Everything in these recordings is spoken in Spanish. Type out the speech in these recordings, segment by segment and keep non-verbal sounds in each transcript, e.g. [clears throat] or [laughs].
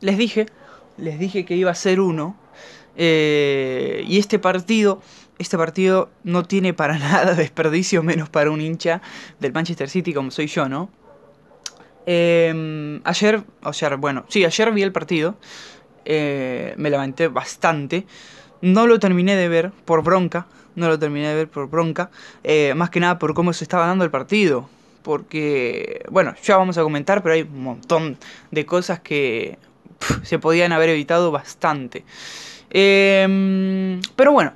les dije, les dije que iba a ser uno. Eh, y este partido, este partido no tiene para [laughs] nada desperdicio, menos para un hincha del Manchester City como soy yo, ¿no? Eh, ayer, sea, bueno, sí, ayer vi el partido. Eh, me lamenté bastante. No lo terminé de ver por bronca. No lo terminé de ver por bronca. más que nada por cómo se estaba dando el partido. Porque, bueno, ya vamos a comentar, pero hay un montón de cosas que se podían haber evitado bastante. Em, pero bueno,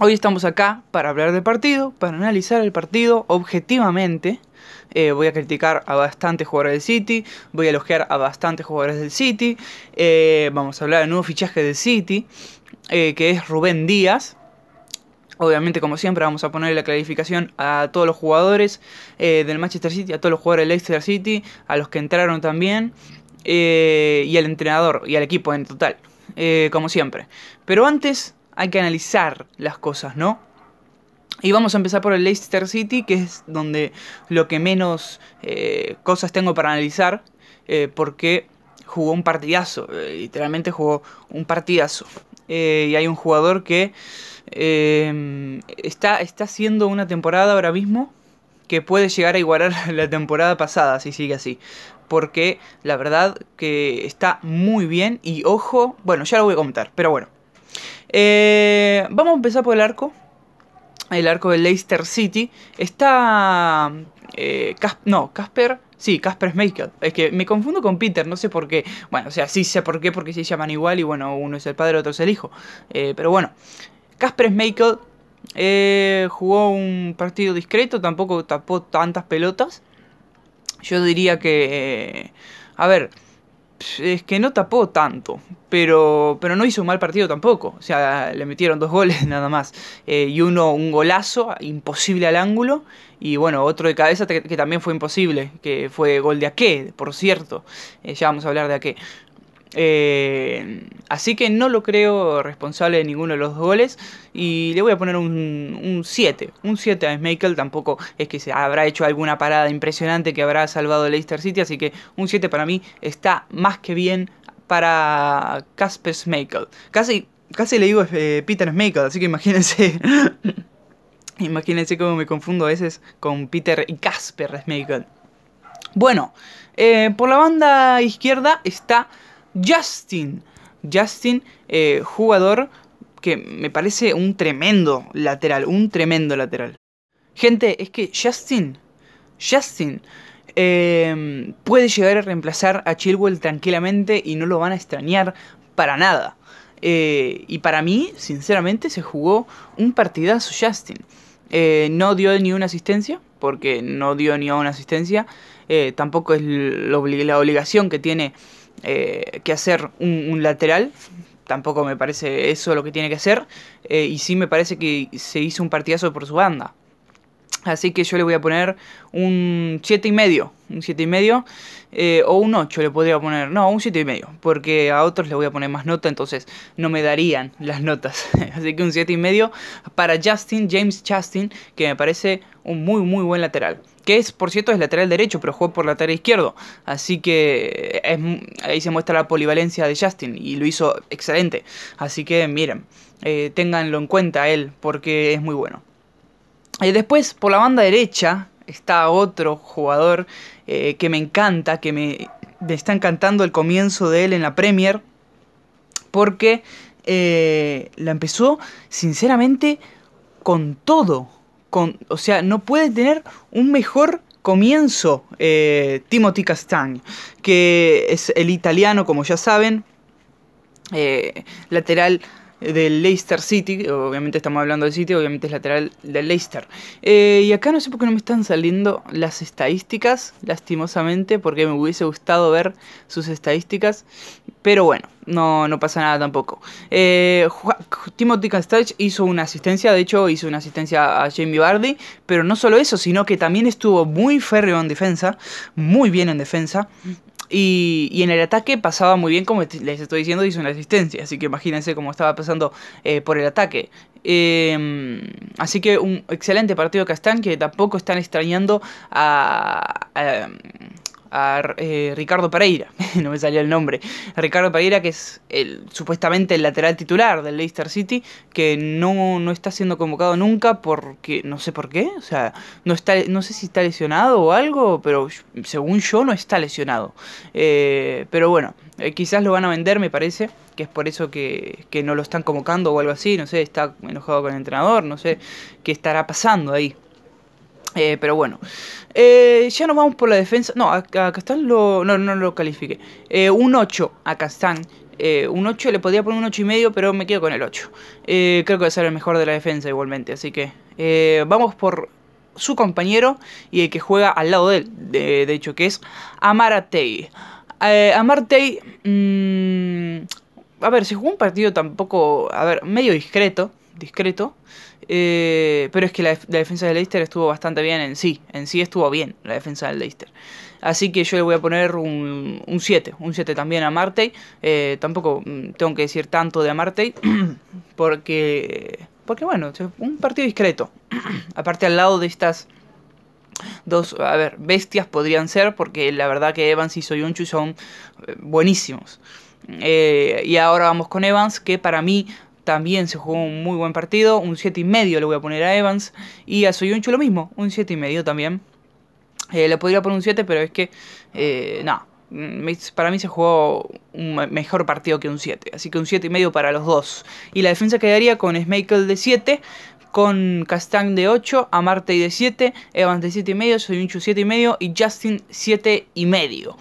hoy estamos acá para hablar del partido, para analizar el partido objetivamente. Eh, voy a criticar a bastantes jugadores del City, voy a elogiar a bastantes jugadores del City. Eh, vamos a hablar del nuevo fichaje del City, eh, que es Rubén Díaz. Obviamente, como siempre, vamos a poner la clarificación a todos los jugadores del Manchester City, a todos los jugadores del Leicester City, a los que entraron también, y al entrenador y al equipo en total. Eh, como siempre. Pero antes hay que analizar las cosas, ¿no? Y vamos a empezar por el Leicester City, que es donde lo que menos eh, cosas tengo para analizar, eh, porque jugó un partidazo, literalmente jugó un partidazo. y hay un jugador que está, está haciendo una temporada ahora mismo que puede llegar a igualar [laughs] la temporada pasada si sigue así porque la verdad que está muy bien y ojo, bueno, ya lo voy a comentar, pero bueno. Eh, vamos a empezar por el arco. El arco de Leicester City. Está... Eh, no, Casper... Sí, Casper Schmeichel. Es que me confundo con Peter, no sé por qué. Bueno, o sea, sí sé por qué, porque se llaman igual y bueno, uno es el padre, otro es el hijo. Eh, pero bueno, Casper Schmeichel jugó un partido discreto, tampoco tapó tantas pelotas. Yo diría que... a ver, es que no tapó tanto, pero, pero no hizo un mal partido tampoco. O sea, le metieron dos goles [laughs] nada más. Eh, y uno, un golazo, imposible al ángulo. Y bueno, otro de cabeza que, también fue imposible, que fue gol de Ake, por cierto. Eh, ya vamos a hablar de Ake. Eh, así que no lo creo responsable de ninguno de los goles. Y le voy a poner un 7. Un 7 a Schmeichel. Tampoco es que se habrá hecho alguna parada impresionante que habrá salvado Leicester City. Así que un 7 para mí está más que bien para Casper Schmeichel. Casi, casi le digo eh, Peter Schmeichel. Así que imagínense. [laughs] imagínense cómo me confundo a veces con Peter y Casper Schmeichel. Bueno, eh, por la banda izquierda está Justin. Justin, eh, jugador que me parece un tremendo lateral, un tremendo lateral. Gente, es que Justin, Justin em, puede llegar a reemplazar a Chilwell tranquilamente y no lo van a extrañar para nada. Eh, y para mí, sinceramente, se jugó un partidazo Justin. Eh, no dio ni una asistencia, porque no dio ni una asistencia. tampoco es la obligación que tiene eh, que hacer un, lateral. Tampoco me parece eso lo que tiene que hacer. Eh, y sí me parece que se hizo un partidazo por su banda. Así que yo le voy a poner un 7,5. y medio. Un 7 y medio. Eh, o un 8 le podría poner. No, un 7 y medio. Porque a otros le voy a poner más nota. Entonces no me darían las notas. [laughs] Así que un 7 y medio para Justin, James Justin. Que me parece un muy muy buen lateral. Que es, por cierto, es lateral derecho, pero juega por lateral izquierdo. Así que ahí se muestra la polivalencia de Justin. Y lo hizo excelente. Así que miren, eh, ténganlo en cuenta él. Porque es muy bueno. Y después, por la banda derecha, está otro jugador eh, que me encanta, que me, está encantando el comienzo de él en la Premier. Porque eh, la empezó, sinceramente, con todo. Con, o sea, no puede tener un mejor comienzo eh, Timothy Castagne, que es el italiano, como ya saben, lateral del Leicester City, obviamente estamos hablando del City, obviamente es lateral del Leicester. Eh, y acá no sé por qué no me están saliendo las estadísticas, lastimosamente, porque me hubiese gustado ver sus estadísticas, pero bueno, no, no pasa nada tampoco. Eh, Timothy hizo una asistencia, de hecho hizo una asistencia a Jamie Vardy, pero no solo eso, sino que también estuvo muy férreo en defensa, muy bien en defensa. Y, en el ataque pasaba muy bien, como les estoy diciendo, hizo una asistencia. Así que imagínense cómo estaba pasando eh, por el ataque. Em, así que un excelente partido Castán, que tampoco están extrañando a eh, Ricardo Pereira, [laughs] no me salió el nombre, Ricardo Pereira que es el, supuestamente el lateral titular del Leicester City, que no, no está siendo convocado nunca porque no sé por qué, o sea, no, está, no sé si está lesionado o algo, pero según yo no está lesionado. Eh, pero bueno, eh, quizás lo van a vender, me parece, que es por eso que, que no lo están convocando o algo así, no sé, está enojado con el entrenador, no sé qué estará pasando ahí. Pero bueno, eh, ya nos vamos por la defensa. No, a, Castán lo, no, no lo califique. Eh, un 8 a Castán. un 8 le podría poner un 8 y medio, pero me quedo con el 8. creo que va a ser el mejor de la defensa igualmente. Así que vamos por su compañero y el que juega al lado de él. De, hecho, que es Amaratei. Amartey... Mmm, a ver, se jugó un partido tampoco... A ver, medio discreto. Discreto. Eh, pero es que la, defensa del Leicester estuvo bastante bien en sí. En sí estuvo bien la defensa del Leicester. Así que yo le voy a poner un 7. Un 7 también a Martey. Eh, tampoco mm, tengo que decir tanto de Amartey. [clears throat] porque. Porque bueno, un partido discreto. [clears throat] Aparte al lado de estas dos, a ver, bestias podrían ser, porque la verdad que Evans y Soyunchu son eh, buenísimos. y ahora vamos con Evans, que para mí también se jugó un muy buen partido. Un 7 y medio le voy a poner a Evans. Y a Soyuncho lo mismo, un 7 y medio también. Eh, le podría poner un 7, pero es que, eh, no, mm, para mí se jugó un mejor partido que un 7. Así que un 7 y medio para los dos. Y la defensa quedaría con Schmeichel de 7, con Castang de 8, Amarte de 7, Evans de 7 y medio, Soyunchu 7 y Justin 7 y medio.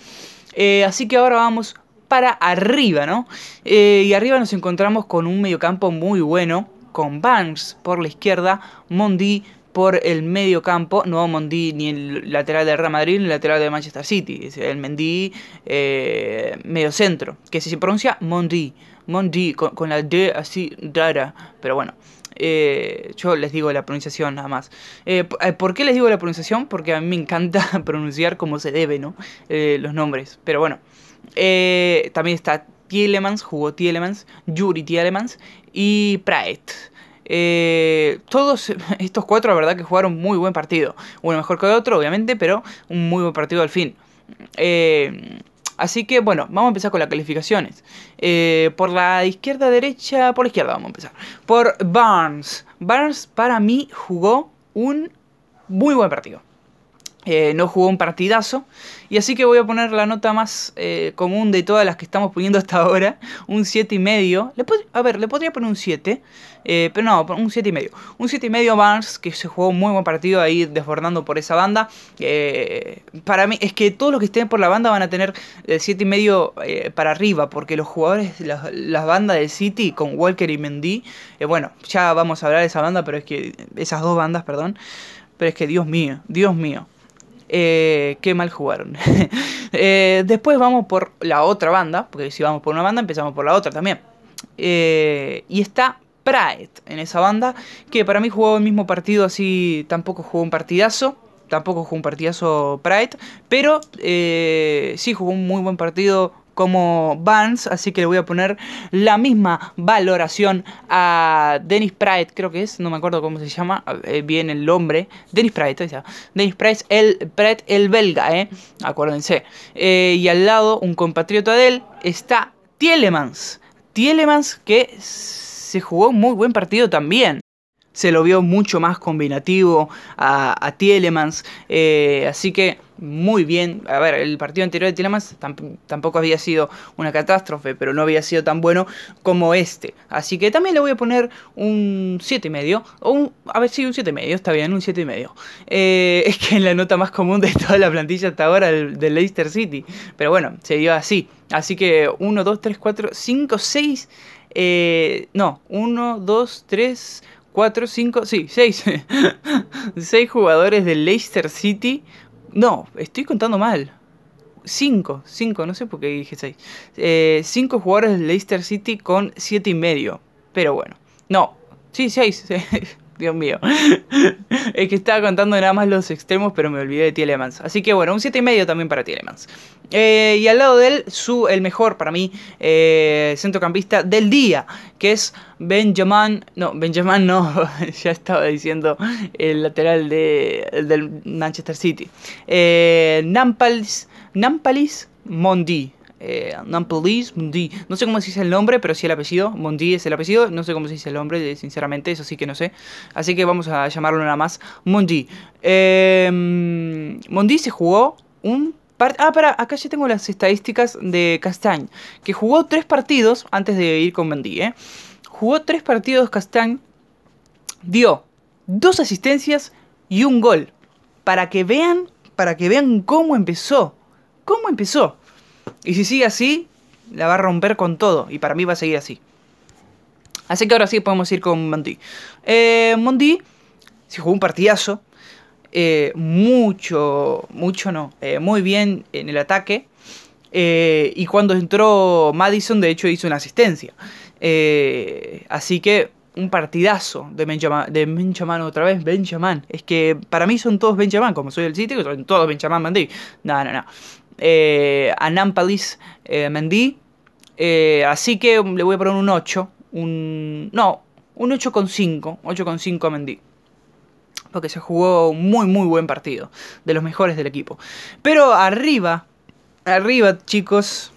Eh, así que ahora vamos para arriba, ¿no? Eh, y arriba nos encontramos con un mediocampo muy bueno, con Barnes por la izquierda, Mondi por el medio campo, no Mondi ni el lateral de Real Madrid ni el lateral de Manchester City, es el Mendy eh, medio centro, que se pronuncia Mondi, Mondi, con, la D así rara, pero bueno. Eh, yo les digo la pronunciación nada más. ¿Por qué les digo la pronunciación? Porque a mí me encanta [laughs] pronunciar como se debe, ¿no? los nombres. Pero bueno, eh, también está Tielemans, jugó Tielemans, Yuri Tielemans y Praet. Eh, todos [laughs] estos cuatro, la verdad, que jugaron muy buen partido. Uno mejor que el otro, obviamente, pero un muy buen partido al fin. Eh, así que, bueno, vamos a empezar con las calificaciones. por la izquierda, derecha, por la izquierda vamos a empezar. Por Barnes. Barnes, para mí, jugó un muy buen partido. Eh, no jugó un partidazo. Y así que voy a poner la nota más eh, común de todas las que estamos poniendo hasta ahora. Un 7,5. y medio. a ver, le podría poner un 7. Eh, pero no, un 7,5. y medio. Un 7,5 y medio Barnes, que se jugó un muy buen partido ahí desbordando por esa banda. para mí, es que todos los que estén por la banda van a tener el 7,5 y medio para arriba. Porque los jugadores, las, las bandas del City con Walker y Mendy. bueno, ya vamos a hablar de esa banda, pero es que. Esas dos bandas, perdón. Pero es que Dios mío, Dios mío. Eh, qué mal jugaron. [laughs] Eh, después vamos por la otra banda, porque si vamos por una banda empezamos por la otra también. Eh, y está Pride en esa banda, que para mí jugó el mismo partido así, tampoco jugó un partidazo. Tampoco jugó un partidazo Pride, pero sí jugó un muy buen partido como Vance, así que le voy a poner la misma valoración a Dennis Pride, creo que es, no me acuerdo cómo se llama eh, bien el nombre, Dennis Pride, Dennis Pride, el, el belga, eh, acuérdense, eh, y al lado, un compatriota de él, está Tielemans, Tielemans que se jugó un muy buen partido también, se lo vio mucho más combinativo a, a Tielemans, eh, así que muy bien. A ver, el partido anterior de Tielemans tampoco había sido una catástrofe, pero no había sido tan bueno como este. Así que también le voy a poner un 7,5. O un, a ver, si un 7,5, está bien, un 7,5. Eh, [laughs] es que es la nota más común de toda la plantilla hasta ahora del, Leicester City. Pero bueno, se dio así. Así que 1, 2, 3, 4, 5, 6. no, 1, 2, 3, 4, 5, sí, 6. 6 [laughs] jugadores del Leicester City no, estoy contando mal. 5, 5, no sé por qué dije 6. 5 eh, jugadores del Leicester City con 7 y medio. Pero bueno, no, sí, 6. [laughs] Dios mío. [laughs] es que estaba contando nada más los extremos, pero me olvidé de Tielemans. Así que bueno, un 7,5 también para Tielemans. Eh, y al lado de él, su, el mejor para mí eh, centrocampista del día, que es Benjamin. No, Benjamin no, [laughs] ya estaba diciendo el lateral de, del Manchester City. Eh, Nampalis, Nampalis Mondi eh. No sé cómo se dice el nombre, pero sí el apellido. Mondi es el apellido. No sé cómo se dice el nombre, sinceramente, eso sí que no sé. Así que vamos a llamarlo nada más Mondi. Eh, se jugó un Ah, para, acá ya tengo las estadísticas de Castañ. Que jugó tres partidos antes de ir con Mondi, ¿eh? Jugó tres partidos Castañ. Dio dos asistencias y un gol. Para que vean, para que vean cómo empezó. ¿Cómo empezó? Y si sigue así, la va a romper con todo. Y para mí va a seguir así. Así que ahora sí podemos ir con Mondi. Eh, Mondi se jugó un partidazo. Eh, mucho, mucho no. Eh, muy bien en el ataque. Y cuando entró Madison, de hecho, hizo una asistencia. así que un partidazo de Benjamin, de Benjamin otra vez, Benjamin. Es que para mí son todos Benjamin, como soy del sitio, son todos Benjamin Mendy. No, no, no eh, eh, Mendy. Eh, así que le voy a poner un 8. Un, no, un 8,5. 8,5 a Mendy. Porque se jugó un muy, muy buen partido. De los mejores del equipo. Pero arriba, arriba, chicos,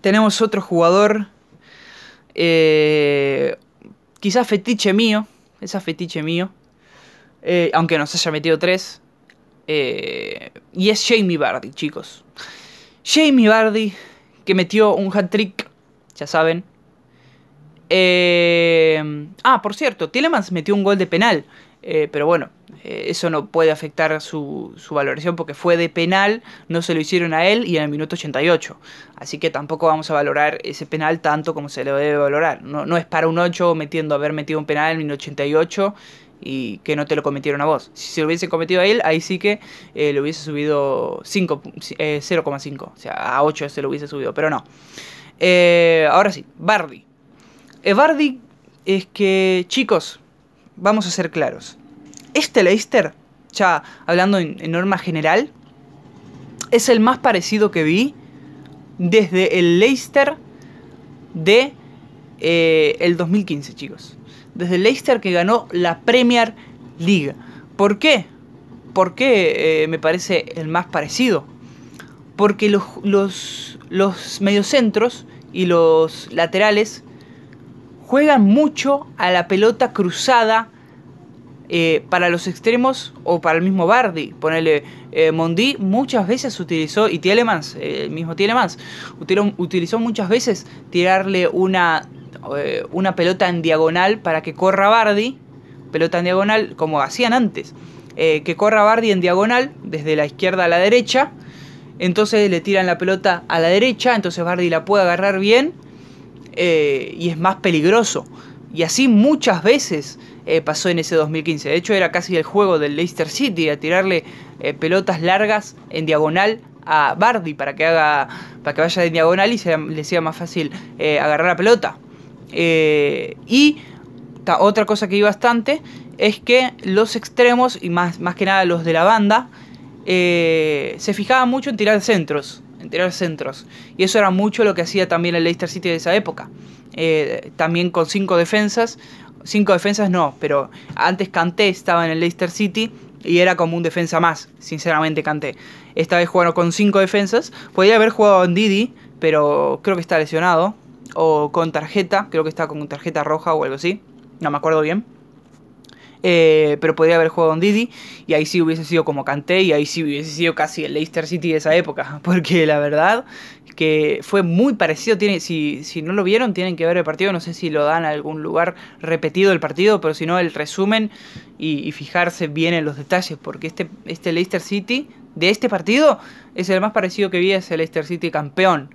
tenemos otro jugador. Eh, quizás fetiche mío. Esa fetiche mío. Eh, aunque nos haya metido 3. Eh, y es Jamie Bardi, chicos. Jamie Bardi, que metió un hat-trick, ya saben. Eh, ah, por cierto, Tielemans metió un gol de penal. Eh, pero bueno, eso no puede afectar su, su, valoración porque fue de penal, no se lo hicieron a él y en el minuto 88. Así que tampoco vamos a valorar ese penal tanto como se lo debe valorar. No, no es para un 8 metiendo haber metido un penal en el minuto 88 y que no te lo cometieron a vos. Si se lo hubiese cometido a él, ahí sí que eh, le hubiese subido 0,5. Eh, o sea, a 8 se lo hubiese subido, pero no. Eh, ahora sí, Bardi. Bardi es que, chicos, vamos a ser claros. Este Leicester, ya hablando en, norma general, es el más parecido que vi desde el Leicester de el 2015, chicos desde Leicester que ganó la Premier League. ¿Por qué? ¿Por qué eh, me parece el más parecido? Porque los, los, los mediocentros y los laterales juegan mucho a la pelota cruzada eh, para los extremos o para el mismo Bardi. Ponele, eh, Mondi muchas veces utilizó, y Tielemans, el mismo Tielemans, utilizó, utilizó muchas veces tirarle una eh, una pelota en diagonal para que corra Bardi, pelota en diagonal como hacían antes, eh, que corra Bardi en diagonal desde la izquierda a la derecha, entonces le tiran la pelota a la derecha, entonces Bardi la puede agarrar bien eh, y es más peligroso. Y así muchas veces pasó en ese 2015. De hecho era casi el juego del Leicester City, a tirarle pelotas largas en diagonal a Bardi para que haga para que vaya de diagonal y le sea más fácil agarrar la pelota. Eh, y otra cosa que vi bastante es que los extremos, y más, más que nada los de la banda, eh, se fijaban mucho en tirar centros. En tirar centros. Y eso era mucho lo que hacía también el Leicester City de esa época. Eh, también con cinco defensas. Cinco defensas no, pero antes Kanté estaba en el Leicester City y era como un defensa más, sinceramente Kanté. Esta vez jugaron con cinco defensas. Podría haber jugado en Didi, pero creo que está lesionado o con tarjeta, creo que está con tarjeta roja o algo así, no me acuerdo bien. Eh, pero podría haber jugado en Didi y ahí sí hubiese sido como Canté y ahí sí hubiese sido casi el Leicester City de esa época. [laughs] Porque la verdad que fue muy parecido. Tiene, si, si no lo vieron, tienen que ver el partido. No sé si lo dan a algún lugar repetido el partido, pero si no, el resumen y, fijarse bien en los detalles. Porque este, este Leicester City de este partido es el más parecido que vi, es el Leicester City campeón.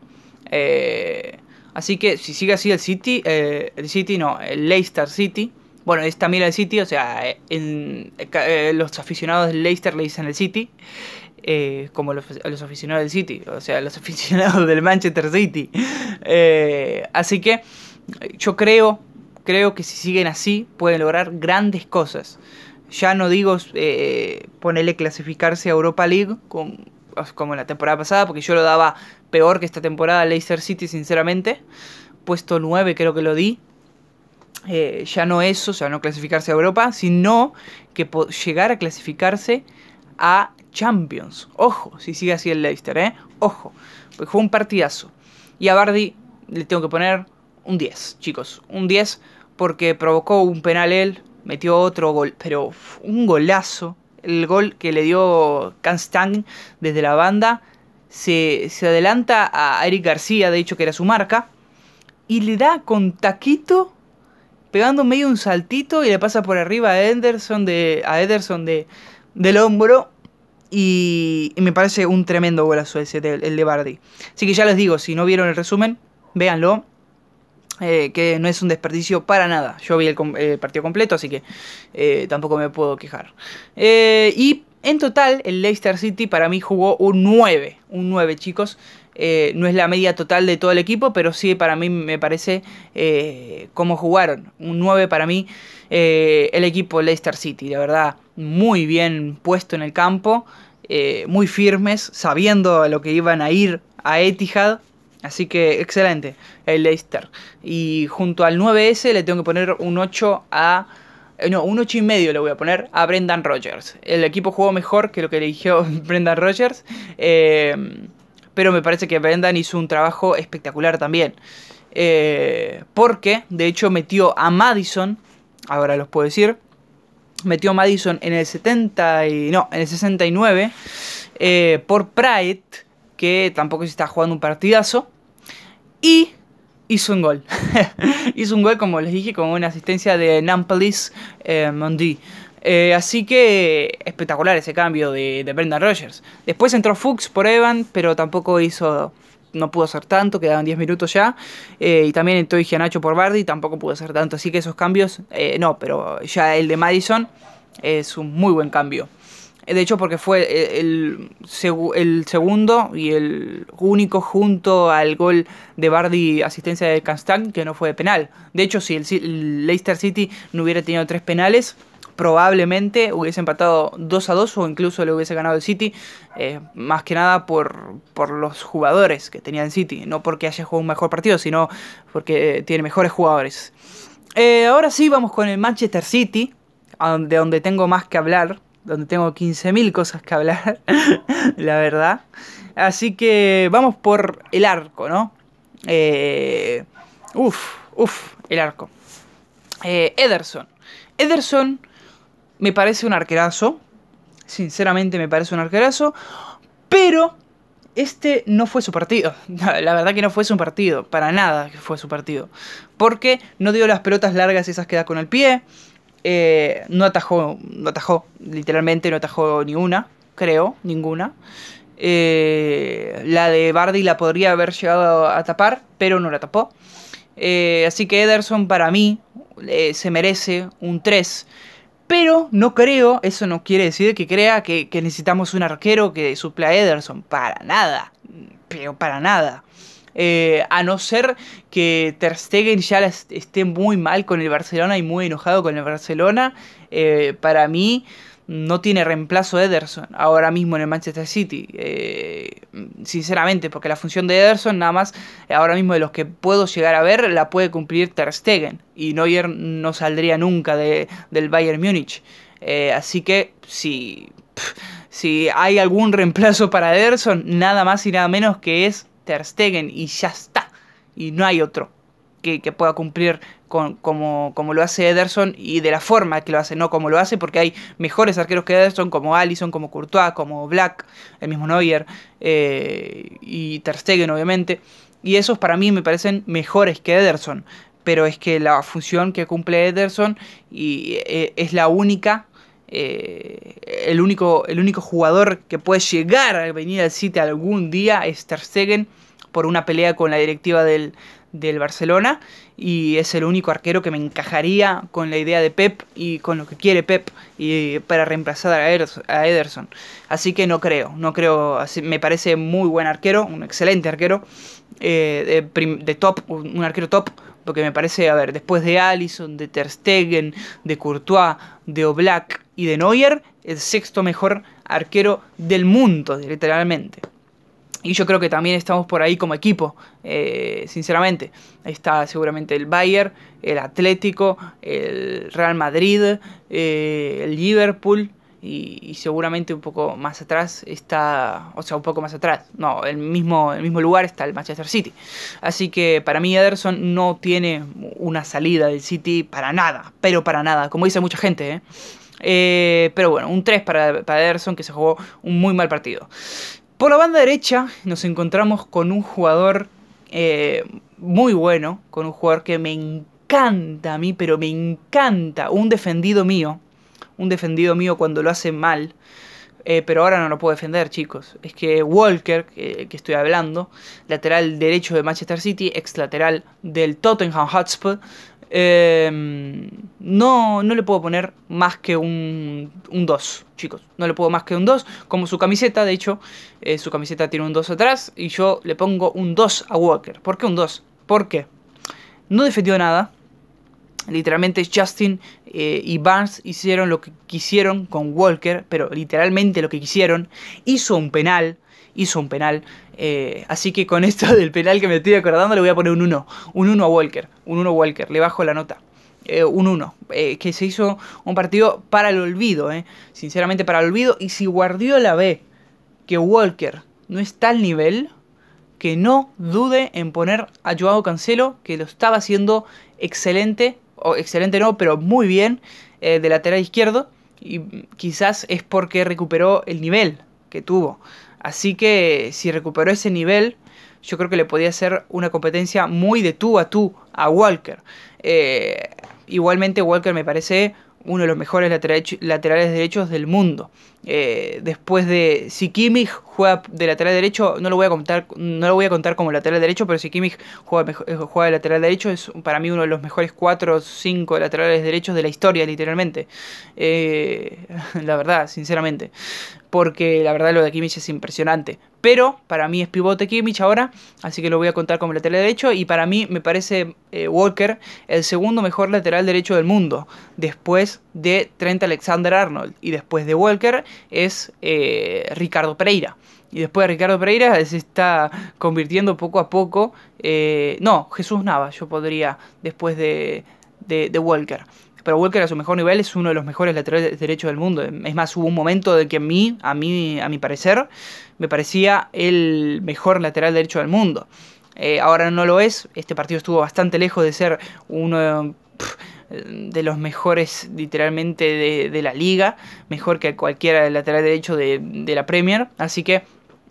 Eh, Así que si sigue así el City, eh, el City no, el Leicester City. Bueno, es también el City, o sea, en, eh, los aficionados del Leicester le dicen el City, eh, como los, los, aficionados del City, o sea, los [laughs] aficionados del Manchester City. así que yo creo creo que si siguen así pueden lograr grandes cosas. Ya no digo eh, ponerle clasificarse a Europa League como la temporada pasada, porque yo lo daba peor que esta temporada Leicester City, sinceramente. Puesto 9 creo que lo di. Eh, ya no eso, o sea, no clasificarse a Europa, sino que llegar a clasificarse a Champions. Ojo, si sigue así el Leicester, ¿eh? Ojo, porque fue un partidazo. Y a Bardi le tengo que poner un 10, chicos. Un 10 porque provocó un penal él, metió otro gol, pero un golazo. El gol que le dio Kanstang desde la banda. Se, se adelanta a Eric García, de hecho que era su marca. Y le da con taquito, pegando medio un saltito y le pasa por arriba a Ederson, de, a Ederson de, del hombro. Y, me parece un tremendo golazo ese, el de Bardi. Así que ya les digo, si no vieron el resumen, véanlo. Eh, que no es un desperdicio para nada. Yo vi el, partido completo, así que eh, tampoco me puedo quejar. Eh, y en total, el Leicester City para mí jugó un 9. Un 9, chicos. no es la media total de todo el equipo, pero sí para mí me parece cómo jugaron. Un 9 para mí el equipo Leicester City. De verdad, muy bien puesto en el campo. muy firmes, sabiendo a lo que iban a ir a Etihad. Así que excelente el Leicester. Y junto al 9S le tengo que poner un 8 a... Eh, no, un 8 y medio le voy a poner a Brendan Rodgers. El equipo jugó mejor que lo que eligió [laughs] Brendan Rodgers. Eh, pero me parece que Brendan hizo un trabajo espectacular también. Eh, porque, de hecho, metió a Madison. Ahora los puedo decir. Metió a Madison en el 70 y, no, en el 69. por Pride que tampoco se está jugando un partidazo. Y hizo un gol. [laughs] hizo un gol, como les dije, con una asistencia de Nampalys eh, Mondi. Eh, así que espectacular ese cambio de, de, Brendan Rogers. Después entró Fuchs por Evan, pero tampoco hizo. No pudo hacer tanto, quedaban 10 minutos ya. Eh, y también entró Nacho por Bardi, tampoco pudo hacer tanto. Así que esos cambios, no, pero ya el de Madison es un muy buen cambio. De hecho, porque fue el, segundo y el único junto al gol de Bardi, asistencia de Castan, que no fue de penal. De hecho, si el, Leicester City no hubiera tenido tres penales, probablemente hubiese empatado 2 a 2 o incluso le hubiese ganado el City, eh, más que nada por, por los jugadores que tenía el City, no porque haya jugado un mejor partido, sino porque tiene mejores jugadores. Eh, ahora sí, vamos con el Manchester City, de donde tengo más que hablar donde tengo 15.000 cosas que hablar, [laughs] la verdad. Así que vamos por el arco, ¿no? Eh, uf, uf, el arco. Eh, Ederson. Ederson me parece un arquerazo. Sinceramente me parece un arquerazo. Pero este no fue su partido. [laughs] La verdad que no fue su partido. Para nada que fue su partido. Porque no dio las pelotas largas esas que da con el pie. Eh, no atajó, no atajó, literalmente no atajó ni una, creo, ninguna. Eh, la de Bardi la podría haber llegado a tapar, pero no la tapó. Eh, así que Ederson para mí se merece un 3. Pero no creo, eso no quiere decir que crea que, que necesitamos un arquero que supla a Ederson. Para nada. Pero para nada. Eh, a no ser que Ter Stegen ya esté muy mal con el Barcelona y muy enojado con el Barcelona, eh, para mí no tiene reemplazo Ederson ahora mismo en el Manchester City. Eh, sinceramente, porque la función de Ederson, nada más, ahora mismo de los que puedo llegar a ver, la puede cumplir Ter Stegen. Y Neuer no saldría nunca de, del Bayern Múnich. así que si, si hay algún reemplazo para Ederson, nada más y nada menos que es Ter Stegen y ya está. Y no hay otro que, pueda cumplir con, como, lo hace Ederson y de la forma que lo hace, no como lo hace, porque hay mejores arqueros que Ederson, como Allison, como Courtois, como Black, el mismo Neuer eh, y Ter Stegen, obviamente. Y esos para mí me parecen mejores que Ederson. Pero es que la función que cumple Ederson y, eh, es la única eh, el, único, el único jugador que puede llegar a venir al City algún día es Ter Stegen por una pelea con la directiva del, Barcelona y es el único arquero que me encajaría con la idea de Pep y con lo que quiere Pep y para reemplazar a Ederson. Así que no creo, no creo, me parece muy buen arquero, un excelente arquero, eh, de, top, un arquero top porque me parece, a ver, después de Allison, de Ter Stegen, de Courtois, de Oblak y de Neuer, el sexto mejor arquero del mundo, literalmente. Y yo creo que también estamos por ahí como equipo, eh, sinceramente. Está seguramente el Bayern, el Atlético, el Real Madrid, eh, el Liverpool y, seguramente un poco más atrás está, o sea, un poco más atrás, no, el mismo, el mismo lugar está el Manchester City. Así que para mí Ederson no tiene una salida del City para nada, pero para nada, como dice mucha gente, ¿eh? Eh, pero bueno, un 3 para, para Ederson que se jugó un muy mal partido. Por la banda derecha nos encontramos con un jugador eh, muy bueno, con un jugador que me encanta a mí, pero me encanta, un defendido mío, un defendido mío cuando lo hace mal, eh, pero ahora no lo puedo defender, chicos. Es que Walker, que, estoy hablando, lateral derecho de Manchester City, ex lateral del Tottenham Hotspur, Em, no, no le puedo poner más que un, 2, chicos. No le puedo más que un 2. Como su camiseta, de hecho, eh, su camiseta tiene un 2 atrás. Y yo le pongo un 2 a Walker. ¿Por qué un 2? Porque no defendió nada. Literalmente Justin eh, y Barnes hicieron lo que quisieron con Walker, pero literalmente lo que quisieron. Hizo un penal, hizo un penal. Eh, así que con esto del penal que me estoy acordando le voy a poner un 1. Un 1 a Walker. Un 1 a Walker. Le bajo la nota. Eh, un 1. Eh, que se hizo un partido para el olvido. Sinceramente para el olvido. Y si Guardiola ve que Walker no está al nivel, que no dude en poner a Joao Cancelo, que lo estaba haciendo excelente. O excelente no, pero muy bien. de lateral izquierdo. Y quizás es porque recuperó el nivel que tuvo. Así que si recuperó ese nivel, yo creo que le podía hacer una competencia muy de tú a tú a Walker. Eh, igualmente Walker me parece uno de los mejores laterales derechos del mundo. Eh, después de si Kimmich juega de lateral derecho, no lo voy a contar, no lo voy a contar como lateral derecho, pero si Kimmich juega, eh, juega de lateral derecho es para mí uno de los mejores 4 o 5 laterales derechos de la historia, literalmente. [laughs] La verdad, sinceramente. Porque la verdad lo de Kimmich es impresionante. Pero para mí es pivote Kimmich ahora, así que lo voy a contar como lateral derecho. Y para mí me parece Walker el segundo mejor lateral derecho del mundo, después de Trent Alexander Arnold y después de Walker es eh, Ricardo Pereira. Y después de Ricardo Pereira [laughs] se está convirtiendo poco a poco. Eh, no, Jesús Nava, yo podría, después de, de, Walker. Pero Walker a su mejor nivel es uno de los mejores laterales derechos del mundo. Es más, hubo un momento de que a mí, a mí, a mi parecer, me parecía el mejor lateral derecho del mundo. Eh, ahora no lo es. Este partido estuvo bastante lejos de ser uno de los mejores literalmente de, la liga, mejor que cualquiera lateral derecho de, la Premier, así que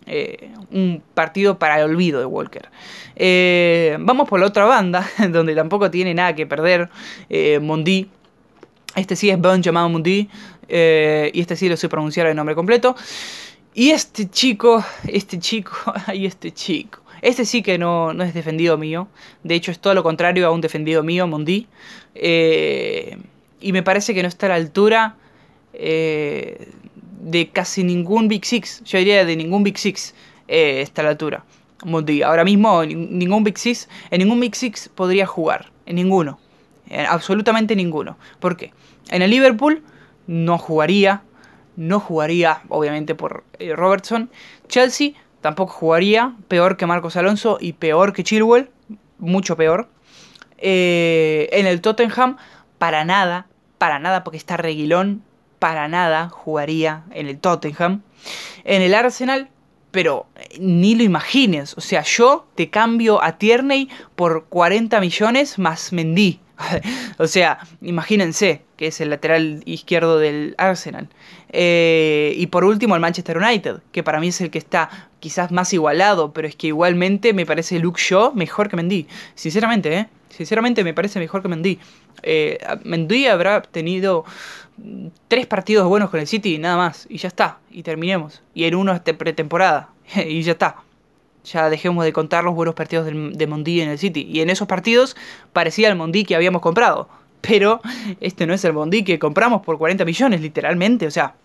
eh, un partido para el olvido de Walker. Eh, vamos por la otra banda, [laughs] donde tampoco tiene nada que perder, eh, Mondi. Este sí es Ben llamado Mondi, y este sí lo sé pronunciar el nombre completo. Y este chico, este chico, [laughs] ay, este chico. Este sí que no, no, es defendido mío. De hecho, es todo lo contrario a un defendido mío, Mondi. Eh, y me parece que no está a la altura eh, de casi ningún Big Six. Yo diría de ningún Big Six eh, está a la altura. Mondi. Ahora mismo, ningún Big Six, en ningún Big Six podría jugar. En ninguno. Absolutamente ninguno. ¿Por qué? En el Liverpool no jugaría. No jugaría, obviamente, por Robertson. Chelsea tampoco jugaría, peor que Marcos Alonso y peor que Chilwell, mucho peor. Eh, en el Tottenham, para nada, para nada, porque está Reguilón, para nada jugaría en el Tottenham. En el Arsenal, pero eh, ni lo imagines, o sea, yo te cambio a Tierney por 40 millones más Mendy. [laughs] o sea, imagínense que es el lateral izquierdo del Arsenal. Eh, y por último el Manchester United, que para mí es el que está quizás más igualado, pero es que igualmente me parece Luke Shaw mejor que Mendy. Sinceramente, ¿eh? Sinceramente me parece mejor que Mendy. Eh, Mendy habrá tenido tres partidos buenos con el City y nada más. Y ya está. Y terminemos. Y en uno de pretemporada. [laughs] y ya está. Ya dejemos de contar los buenos partidos de Mendy en el City. Y en esos partidos parecía el Mendy que habíamos comprado. Pero [laughs] este no es el Mendy que compramos por 40 millones, literalmente. O sea,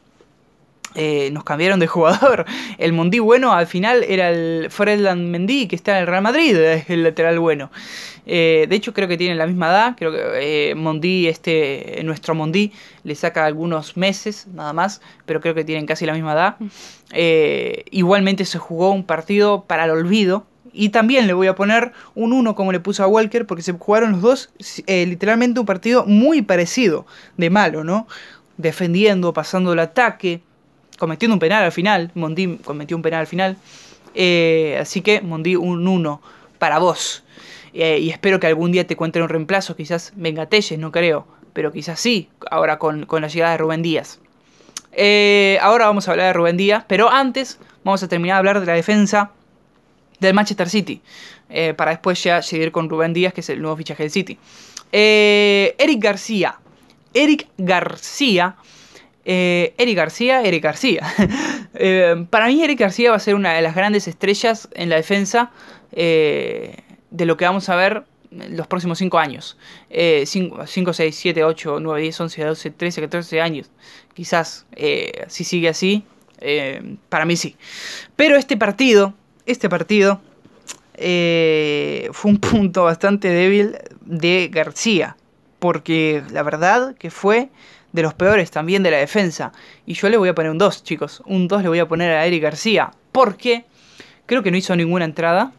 eh, nos cambiaron de jugador. [laughs] El Mondi bueno al final era el Fredland Mendy que está en el Real Madrid, es el lateral bueno. Eh, de hecho creo que tienen la misma edad, creo que eh, Mondi, este, nuestro Mondi le saca algunos meses nada más, pero creo que tienen casi la misma edad. [laughs] igualmente se jugó un partido para el olvido. Y también le voy a poner un 1 como le puso a Walker, porque se jugaron los dos literalmente un partido muy parecido de malo, ¿no? Defendiendo, pasando el ataque, cometiendo un penal al final. Mondi cometió un penal al final. Eh, así que Mondi un 1 para vos. Eh, y espero que algún día te cuente un reemplazo. Quizás venga Telles, no creo. Pero quizás sí, ahora con, la llegada de Rubén Díaz. Eh, ahora vamos a hablar de Rubén Díaz. Pero antes vamos a terminar de hablar de la defensa del Manchester City. para después ya seguir con Rubén Díaz, que es el nuevo fichaje del City. Eric García. Eric García eh, Eric García, Eric García. [laughs] Eh, para mí Eric García va a ser una de las grandes estrellas en la defensa eh, de lo que vamos a ver los próximos 5 años. 5, 6, 7, 8, 9, 10, 11, 12, 13, 14 años. Quizás si sigue así, para mí sí. Pero este partido, este partido fue un punto bastante débil de García. Porque la verdad que fue de los peores también de la defensa. Y yo le voy a poner un 2, chicos. Un 2 le voy a poner a Eric García. Porque creo que no hizo ninguna entrada.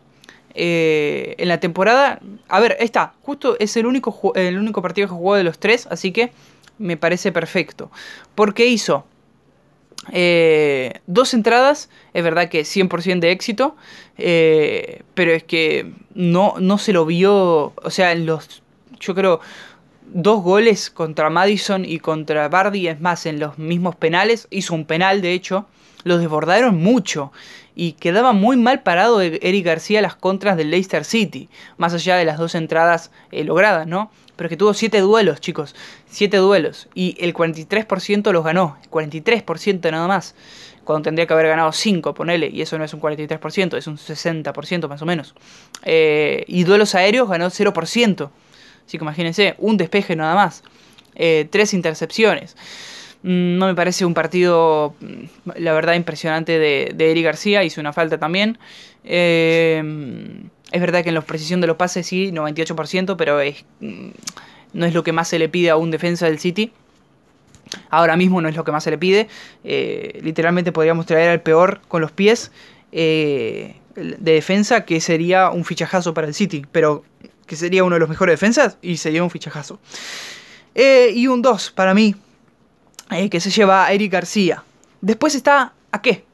Eh, en la temporada. A ver, está. Justo es el único, el único partido que jugó de los tres. Así que me parece perfecto. Porque hizo eh, dos entradas. Es verdad que 100% de éxito. Eh, pero es que no, no se lo vio. O sea, en los. Yo creo dos goles contra Madison y contra Bardi, es más, en los mismos penales, hizo un penal de hecho, los desbordaron mucho y quedaba muy mal parado Eric García las contras del Leicester City, más allá de las dos entradas eh, logradas, ¿no? Pero que tuvo siete duelos, chicos, siete duelos y el 43% los ganó, 43% nada más, cuando tendría que haber ganado 5, ponele, y eso no es un 43%, es un 60% más o menos. Eh, y duelos aéreos ganó 0%. Así que imagínense, un despeje nada más. Eh, tres intercepciones. Mm, no me parece un partido, mm, la verdad, impresionante de, de Eric García. Hizo una falta también. Eh, es verdad que en la precisión de los pases sí, 98%, pero es, mm, no es lo que más se le pide a un defensa del City. Ahora mismo no es lo que más se le pide. Eh, literalmente podríamos traer al peor con los pies de defensa, que sería un fichajazo para el City. Pero que sería uno de los mejores defensas, y sería un fichajazo. Eh, y un 2 para mí, eh, que se lleva a Eric García. Después está a qué.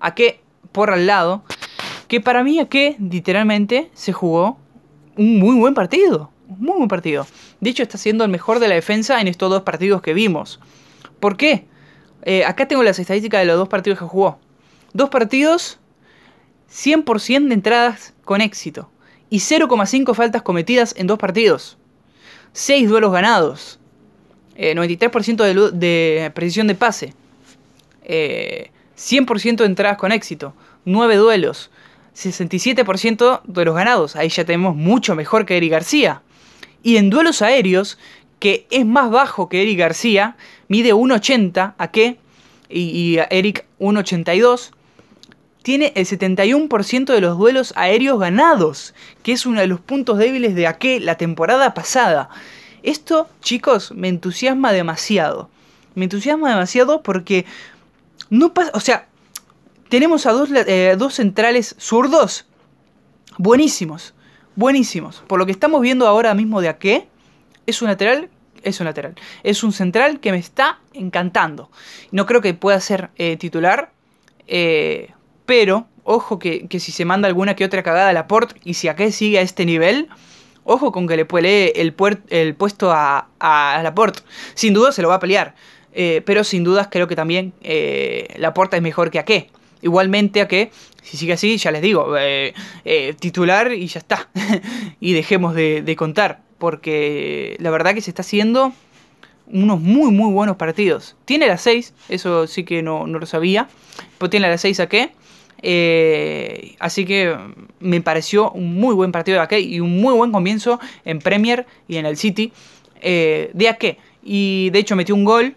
A qué por al lado. Que para mí a qué literalmente se jugó un muy buen partido. Un muy buen partido. De hecho está siendo el mejor de la defensa en estos dos partidos que vimos. ¿Por qué? Eh, acá tengo las estadísticas de los dos partidos que jugó. Dos partidos, 100% de entradas con éxito y 0,5 faltas cometidas en dos partidos. 6 duelos ganados. 93% eh, de, de, precisión de pase. 100% eh, de entradas con éxito. 9 duelos. 67% de los ganados. Ahí ya tenemos mucho mejor que Eric García. Y en duelos aéreos, que es más bajo que Eric García, mide 1,80 a qué? Y, y Eric 1,82 tiene el 71% de los duelos aéreos ganados, que es uno de los puntos débiles de aquel la temporada pasada. Esto, chicos, me entusiasma demasiado. Me entusiasma demasiado porque no pasa, o sea, tenemos a dos, eh, dos centrales zurdos buenísimos, buenísimos. Por lo que estamos viendo ahora mismo de qué es un lateral es un lateral. Es un central que me está encantando. No creo que pueda ser eh, titular. Eh, pero, ojo que, si se manda alguna que otra cagada a Laporte y si acá sigue a este nivel, ojo con que le puede el, puesto a, a, Laporte. Sin duda se lo va a pelear. Eh, pero sin dudas creo que también eh, Laporte es mejor que a qué. Igualmente a que, si sigue así, ya les digo, eh, eh, titular y ya está. [laughs] y dejemos de, contar. Porque la verdad que se está haciendo unos muy muy buenos partidos. Tiene las 6, eso sí que no, no lo sabía. Pero tiene las 6 a qué. Eh, así que me pareció un muy buen partido de Ake y un muy buen comienzo en Premier y en el City eh, de Ake. Y de hecho metió un gol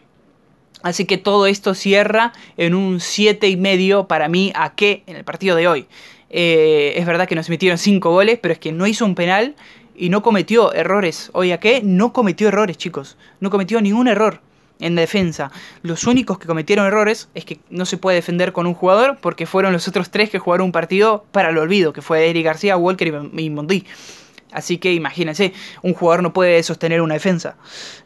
Así que todo esto cierra en un 7,5 para mí a qué en el partido de hoy. Eh, es verdad que nos metieron 5 goles, pero es que no hizo un penal y no cometió errores. Hoy a qué no cometió errores, chicos. No cometió ningún error en defensa. Los únicos que cometieron errores es que no se puede defender con un jugador porque fueron los otros tres que jugaron un partido para el olvido, que fue Eric García, Walker y Mondi. Así que imagínense, un jugador no puede sostener una defensa.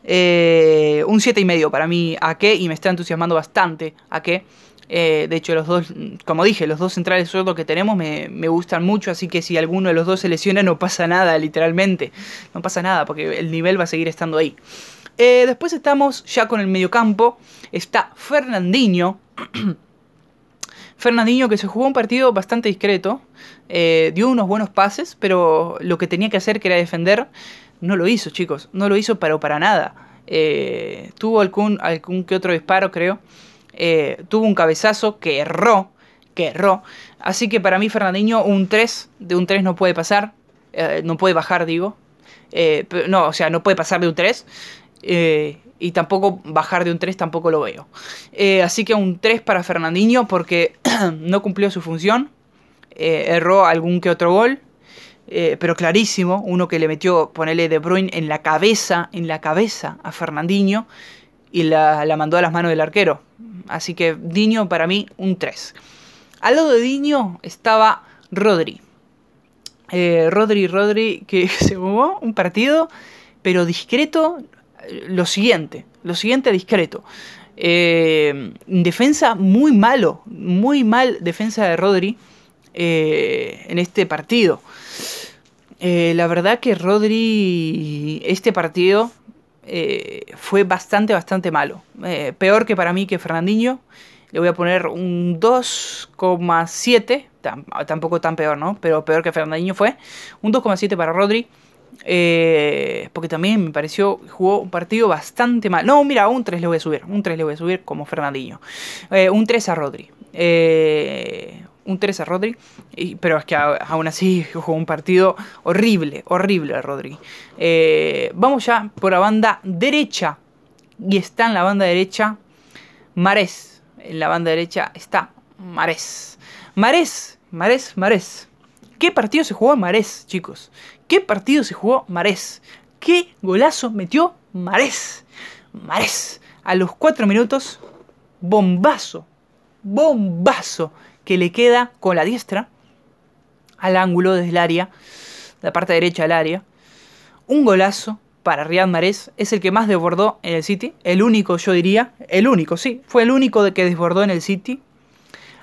Eh, un 7,5 para mí a qué y me está entusiasmando bastante a qué. Eh, de hecho, los dos, como dije, los dos centrales sueldos que tenemos me, gustan mucho, así que si alguno de los dos se lesiona no pasa nada, literalmente. No pasa nada, porque el nivel va a seguir estando ahí. Eh, después estamos ya con el mediocampo. Está Fernandinho. [clears throat] Fernandinho que se jugó un partido bastante discreto. Eh, dio unos buenos pases, pero lo que tenía que hacer, que era defender, no lo hizo, chicos. No lo hizo, pero para nada. tuvo algún, algún que otro disparo, creo. Eh, tuvo un cabezazo que erró, que erró. Así que para mí Fernandinho un 3, de un 3 no puede pasar, eh, no puede bajar, digo. Eh, no, o sea, no puede pasar de un 3. Y tampoco bajar de un 3 tampoco lo veo. así que un 3 para Fernandinho porque [clears throat] no cumplió su función. erró algún que otro gol. pero clarísimo, uno que le metió, ponerle De Bruyne en la cabeza, en la cabeza a Fernandinho y la, la mandó a las manos del arquero. Así que Diño para mí un 3. Al lado de Diño estaba Rodri. Eh, Rodri, Rodri, que [laughs] se jugó un partido, pero discreto. Lo siguiente, lo siguiente discreto. Eh, defensa muy malo, muy mal defensa de Rodri eh, en este partido. la verdad que Rodri, este partido, eh, fue bastante, bastante malo. Eh, peor que para mí que Fernandinho. Le voy a poner un 2,7. tampoco tan peor, ¿no? Pero peor que Fernandinho fue. Un 2,7 para Rodri. Eh, porque también me pareció, jugó un partido bastante mal. No, mira, un 3 le voy a subir. Un 3 le voy a subir como Fernandinho. un 3 a Rodri. Eh, un 3 a Rodri, pero es que aún así [laughs] jugó un partido horrible, horrible a Rodri. Eh, vamos ya por la banda derecha, y está en la banda derecha Marés. En la banda derecha está Marés. Marés, Marés, Marés. ¿Qué partido se jugó Marés, chicos? ¿Qué partido se jugó Marés? ¿Qué golazo metió Marés? Marés. A los 4 minutos, bombazo, bombazo que le queda con la diestra al ángulo desde el área, la parte derecha del área. Un golazo para Riyad Mahrez, es el que más desbordó en el City, el único yo diría, el único, sí, fue el único que desbordó en el City.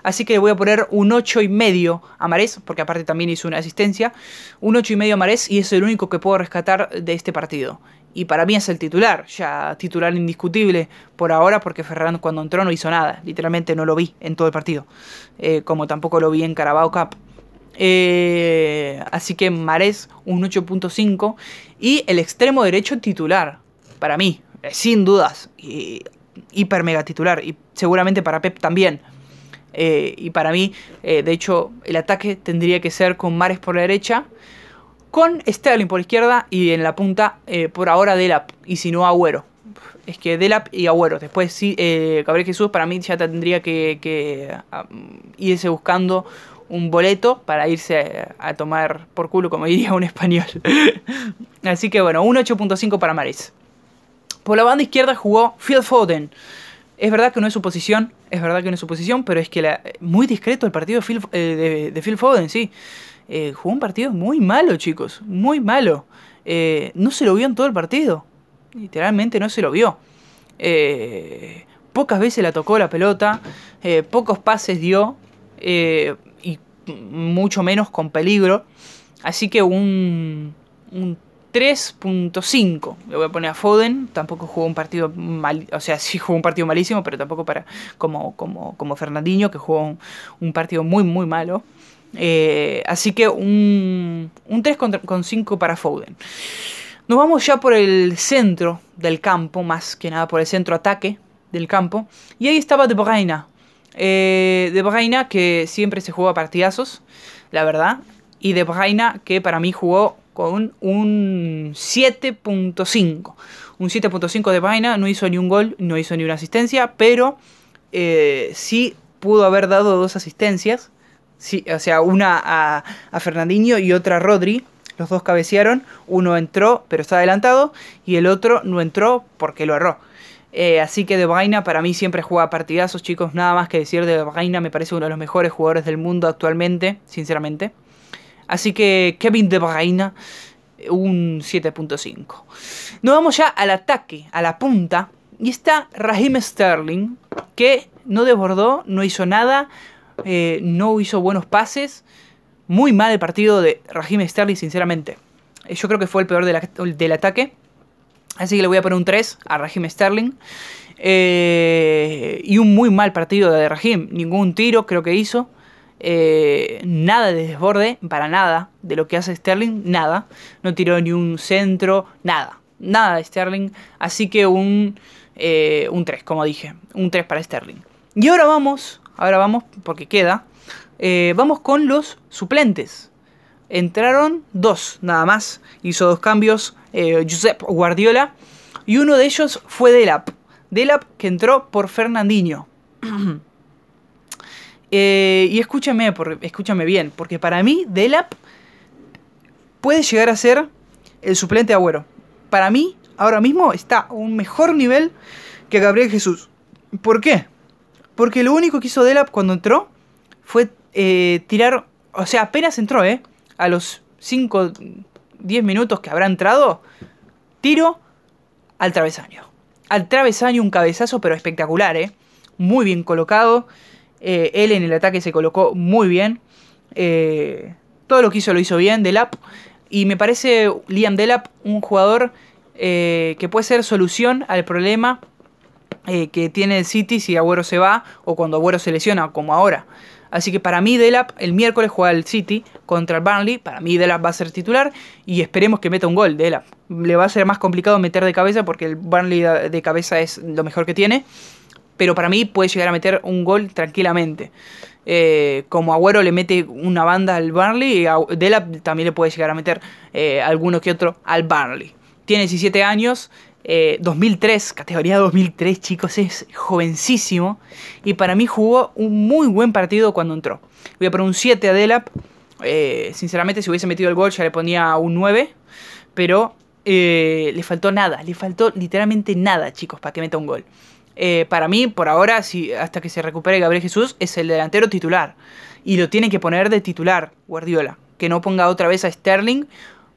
Así que le voy a poner un 8 y medio a Mares, porque aparte también hizo una asistencia. Un 8 y medio a Mares y es el único que puedo rescatar de este partido y para mí es el titular, ya titular indiscutible por ahora, porque Ferran cuando entró no hizo nada, literalmente no lo vi en todo el partido, eh, como tampoco lo vi en Carabao Cup. Eh, así que Marés un 8.5 y el extremo derecho titular, para mí, eh, sin dudas, y, hiper mega titular, y seguramente para Pep también. Y para mí, de hecho, el ataque tendría que ser con Mares por la derecha, con Sterling por izquierda y en la punta eh, por ahora Delap y si no Agüero. Es que Delap y Agüero. Después sí, eh, Gabriel Jesús para mí ya tendría que, irse buscando un boleto para irse a, tomar por culo, como [laughs] diría un español. [laughs] Así que bueno, un 8.5 para Maris. Por la banda izquierda jugó Phil Foden. Es verdad que no es su posición, es verdad que no es su posición, pero es que la, muy discreto el partido de Phil, eh, de Phil Foden, sí. Eh, jugó un partido muy malo, chicos, muy malo. Eh, no se lo vio en todo el partido. Literalmente no se lo vio. Pocas veces la tocó la pelota, pocos pases dio y mucho menos con peligro. Así que un 3.5 le voy a poner a Foden. Tampoco jugó un partido mal, o sea, [laughs] sí jugó un partido malísimo, pero tampoco para como, como, como Fernandinho, que jugó un partido muy, muy malo. Eh, así que un, un 3,5 para Foden. Nos vamos ya por el centro del campo, más que nada por el centro ataque del campo. Y ahí estaba De Bruyne. Eh, de Bruyne que siempre se juega partidazos, la verdad. Y De Bruyne que para mí jugó un 7.5. un 7.5 de vaina, no hizo ni un gol, no hizo ni una asistencia, pero eh, sí pudo haber dado dos asistencias. O sea, una a, Fernandinho y otra a Rodri. Los dos cabecearon. Uno entró, pero está adelantado. Y el otro no entró porque lo erró. Eh, así que De Bruyne para mí siempre juega partidazos, chicos. Nada más que decir de Bruyne. Me parece uno de los mejores jugadores del mundo actualmente, sinceramente. Así que Kevin De Bruyne, un 7.5. Nos vamos ya al ataque, a la punta. Y está Raheem Sterling, que no desbordó, no hizo nada, eh, no hizo buenos pases. Muy mal el partido de Raheem Sterling, sinceramente. Eh, yo creo que fue el peor del ataque. Así que le voy a poner un 3 a Raheem Sterling. Eh, y un muy mal partido de Raheem. Ningún tiro creo que hizo. Nada de desborde, para nada. De lo que hace Sterling, nada. No tiró ni un centro, nada. Nada de Sterling. Así que un eh, un 3, como dije. Un 3 para Sterling. Y ahora vamos, ahora vamos, porque queda. Eh, vamos con los suplentes. Entraron dos, nada más. Hizo dos cambios eh, Josep Guardiola. Y uno de ellos fue Delap. Delap que entró por Fernandinho. [clears throat] y escúchame, escúchame bien, porque para mí Delap puede llegar a ser el suplente de Agüero. Para mí, ahora mismo está a un mejor nivel que Gabriel Jesús. ¿Por qué? Porque lo único que hizo Delap cuando entró fue eh, tirar, o sea, apenas entró, ¿eh? A los 5, 10 minutos que habrá entrado, tiro al travesaño. Al travesaño un cabezazo, pero espectacular, ¿eh? Muy bien colocado. Eh, él en el ataque se colocó muy bien. Eh, todo lo que hizo lo hizo bien, Delap. Y me parece Liam Delap un jugador eh, que puede ser solución al problema eh, que tiene el City si Agüero se va o cuando Agüero se lesiona, como ahora. Así que para mí Delap el miércoles juega el City contra el Burnley. Para mí Delap va a ser titular y esperemos que meta un gol Delap. Le va a ser más complicado meter de cabeza porque el Burnley de cabeza es lo mejor que tiene. Pero para mí puede llegar a meter un gol tranquilamente. Eh, como Agüero le mete una banda al Burnley, Delap también le puede llegar a meter alguno que otro al Burnley tiene 17 años, 2003, eh, categoría 2003, chicos, es jovencísimo. Y para mí jugó un muy buen partido cuando entró. Voy a poner un 7 a Delap. Eh, sinceramente, si hubiese metido el gol, ya le ponía un 9. Pero eh, le faltó nada, le faltó literalmente nada, chicos, para que meta un gol. Para mí, por ahora, si, hasta que se recupere Gabriel Jesús, es el delantero titular. Y lo tiene que poner de titular, Guardiola. Que no ponga otra vez a Sterling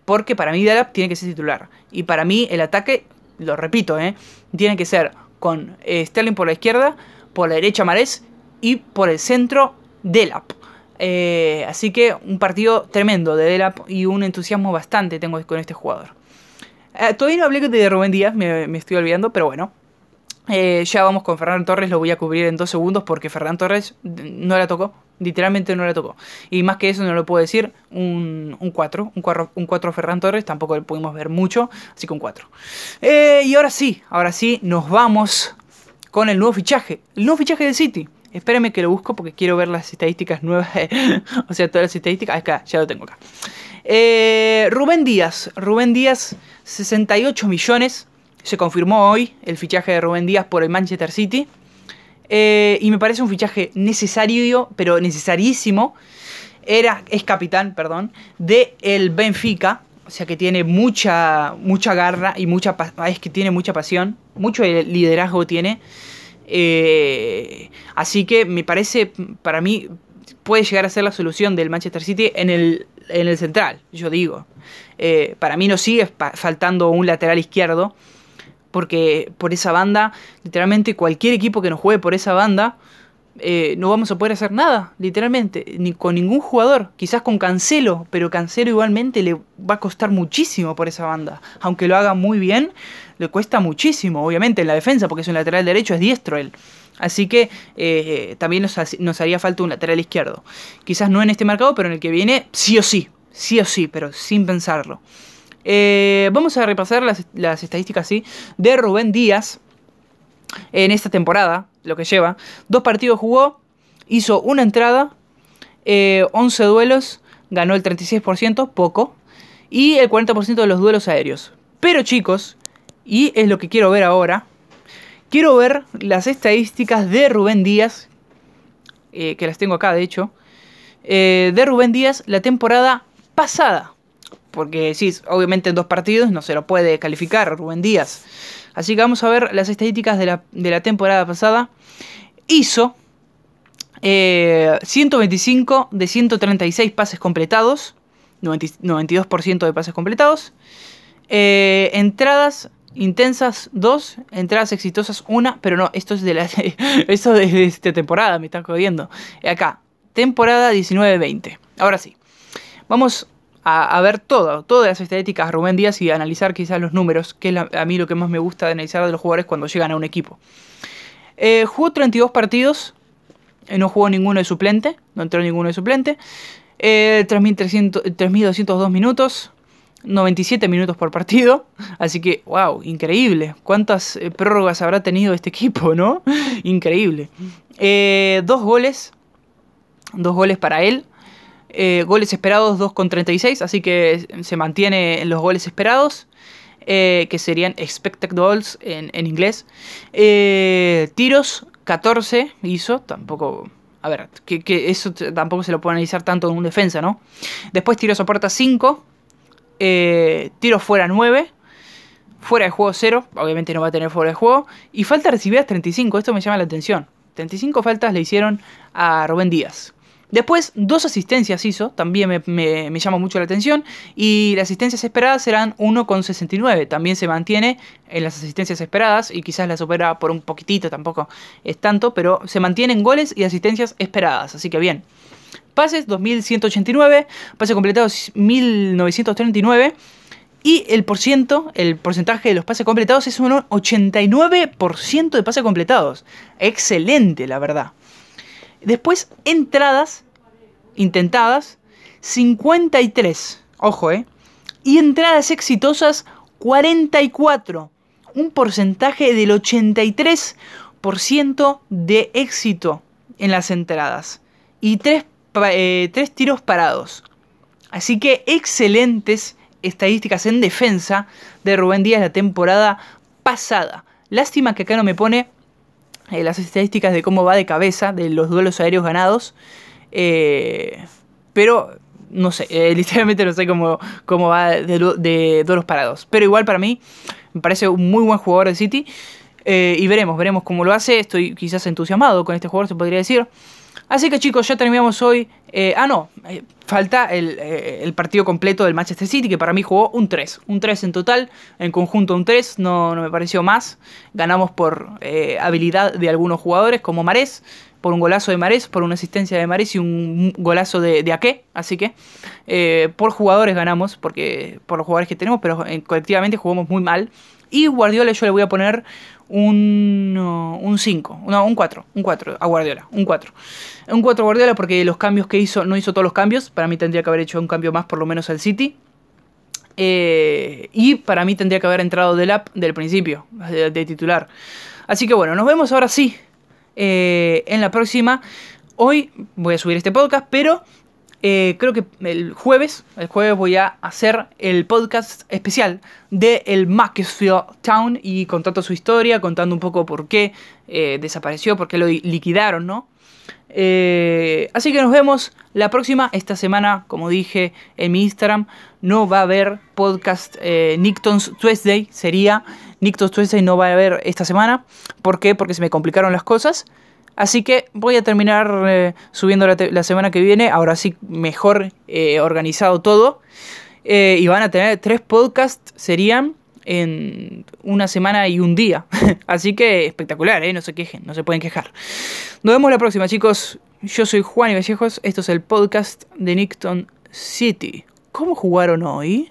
porque para mí Delap tiene que ser titular. Y para mí el ataque, lo repito, ¿eh? tiene que ser con eh, Sterling por la izquierda, por la derecha Marés y por el centro Delap. Eh, así que un partido tremendo de Delap y un entusiasmo bastante tengo con este jugador. todavía no hablé de Rubén Díaz, me estoy olvidando, pero bueno. Ya vamos con Ferran Torres, lo voy a cubrir en dos segundos porque Ferran Torres no la tocó, Literalmente no le tocó. Y más que eso no lo puedo decir, un, 4. Un 4, un 4 Ferran Torres, tampoco lo pudimos ver mucho, así que un 4. Eh, y ahora sí, ahora sí, nos vamos con el nuevo fichaje. El nuevo fichaje de City. Espérenme que lo busco porque quiero ver las estadísticas nuevas. [laughs] o sea, todas las estadísticas. Acá, ya lo tengo acá. Eh, Rubén Díaz. Rubén Díaz, 68 millones. Se confirmó hoy el fichaje de Rubén Díaz por el Manchester City. Eh, y me parece un fichaje necesario, pero necesarísimo. Era, es capitán, perdón, de el Benfica. O sea que tiene mucha, mucha garra y mucha es que tiene mucha pasión, mucho liderazgo tiene. Eh, así que me parece, para mí, puede llegar a ser la solución del Manchester City en el, en el central, yo digo. Eh, para mí no sigue faltando un lateral izquierdo porque por esa banda, literalmente cualquier equipo que nos juegue por esa banda, eh, no vamos a poder hacer nada, literalmente, ni con ningún jugador, quizás con Cancelo, pero Cancelo igualmente le va a costar muchísimo por esa banda, aunque lo haga muy bien, le cuesta muchísimo, obviamente, en la defensa, porque es un lateral derecho, es diestro él. Así que eh, también nos, nos haría falta un lateral izquierdo. Quizás no en este mercado, pero en el que viene, sí o sí, sí o sí, pero sin pensarlo. Eh, vamos a repasar las, estadísticas de Rubén Díaz en esta temporada, lo que lleva. Dos partidos jugó, hizo una entrada, 11 eh, duelos, ganó el 36%, poco, y el 40% de los duelos aéreos. Pero chicos, Y es lo que quiero ver ahora. Quiero ver las estadísticas de Rubén Díaz, eh, que las tengo acá de hecho, eh, de Rubén Díaz la temporada pasada. Porque sí, obviamente en dos partidos no se lo puede calificar Rubén Díaz. Así que vamos a ver las estadísticas de la, temporada pasada. Hizo 125 eh, de 136 pases completados. 92% de pases completados. entradas Intensas 2, entradas exitosas 1, pero no, esto es de la [laughs] esto de esta temporada, me está jodiendo. Acá, temporada 19-20. Ahora sí, vamos a, ver todo, todas las estadísticas Rubén Díaz y analizar quizás los números, que es a mí lo que más me gusta de analizar de los jugadores cuando llegan a un equipo. Eh, jugó 32 partidos, eh, no jugó ninguno de suplente, no entró ninguno de suplente. Eh, 3.202 minutos, 97 minutos por partido. [laughs] Así que, wow, increíble. ¿Cuántas eh, prórrogas habrá tenido este equipo, [laughs] no? increíble. Eh, dos goles. Dos goles para él. Eh, goles esperados 2,36. Así que se mantiene en los goles esperados. que serían expected goals en, inglés. tiros 14 hizo. Tampoco a ver, que, que, eso tampoco se lo puede analizar tanto en un defensa, ¿no? Después tiros soporta 5, eh, tiro fuera 9. Fuera de juego 0. Obviamente no va a tener fuera de juego. Y falta recibidas 35. Esto me llama la atención. 35 faltas le hicieron a Rubén Díaz. Después, dos asistencias hizo, también me, llama mucho la atención. Y las asistencias esperadas serán 1,69. También se mantiene en las asistencias esperadas y quizás la supera por un poquitito, tampoco es tanto, pero se mantienen goles y asistencias esperadas. Así que bien. Pases 2189, pases completados 1939 y el el porcentaje de los pases completados es un 89% de pases completados. Excelente, la verdad. Después, entradas intentadas 53. Ojo, ¿eh? Y entradas exitosas 44. Un porcentaje del 83% de éxito en las entradas. Y tres eh, tres tiros parados. Así que excelentes estadísticas en defensa de Rubén Díaz la temporada pasada. Lástima que acá no me pone eh, las estadísticas de cómo va de cabeza, de los duelos aéreos ganados. Eh, pero no sé, [laughs] literalmente no sé cómo, cómo va de, de, duelos parados. Pero igual para mí me parece un muy buen jugador de City. y veremos, veremos cómo lo hace. Estoy quizás entusiasmado con este jugador, se podría decir. Así que chicos, ya terminamos hoy. Eh, ah, no, eh, falta eh, el, partido completo del Manchester City, que para mí jugó un 3. Un 3 en total, en conjunto un 3, no, no me pareció más. Ganamos por habilidad de algunos jugadores, como Marés, por un golazo de Marés, por una asistencia de Marés y un golazo de, de. Así que por jugadores ganamos, porque por los jugadores que tenemos, pero colectivamente jugamos muy mal. Y Guardiola yo le voy a poner un 5, no, un 4, un 4 a Guardiola, un 4. Un 4 a Guardiola porque los cambios que hizo, no hizo todos los cambios, para mí tendría que haber hecho un cambio más por lo menos al City. Eh, y para mí tendría que haber entrado del app del principio, de, titular. Así que bueno, nos vemos ahora sí eh, en la próxima. Hoy voy a subir este podcast, pero eh, creo que el jueves, el jueves voy a hacer el podcast especial de el Macclesfield Town y contando su historia, contando un poco por qué eh, desapareció, por qué lo liquidaron, ¿no? Eh, así que nos vemos la próxima. Esta semana, como dije en mi Instagram, no va a haber podcast Nickton's Tuesday. Sería Nickton's Tuesday, no va a haber esta semana. ¿Por qué? Porque se me complicaron las cosas. Así que voy a terminar eh, subiendo la, semana que viene, ahora sí mejor eh, organizado todo. Eh, y van a tener tres podcasts, serían en una semana y un día. [laughs] Así que espectacular, no se quejen, no se pueden quejar. Nos vemos la próxima, chicos. Yo soy Juan y Vallejos, esto es el podcast de Nickton City. ¿Cómo jugaron hoy?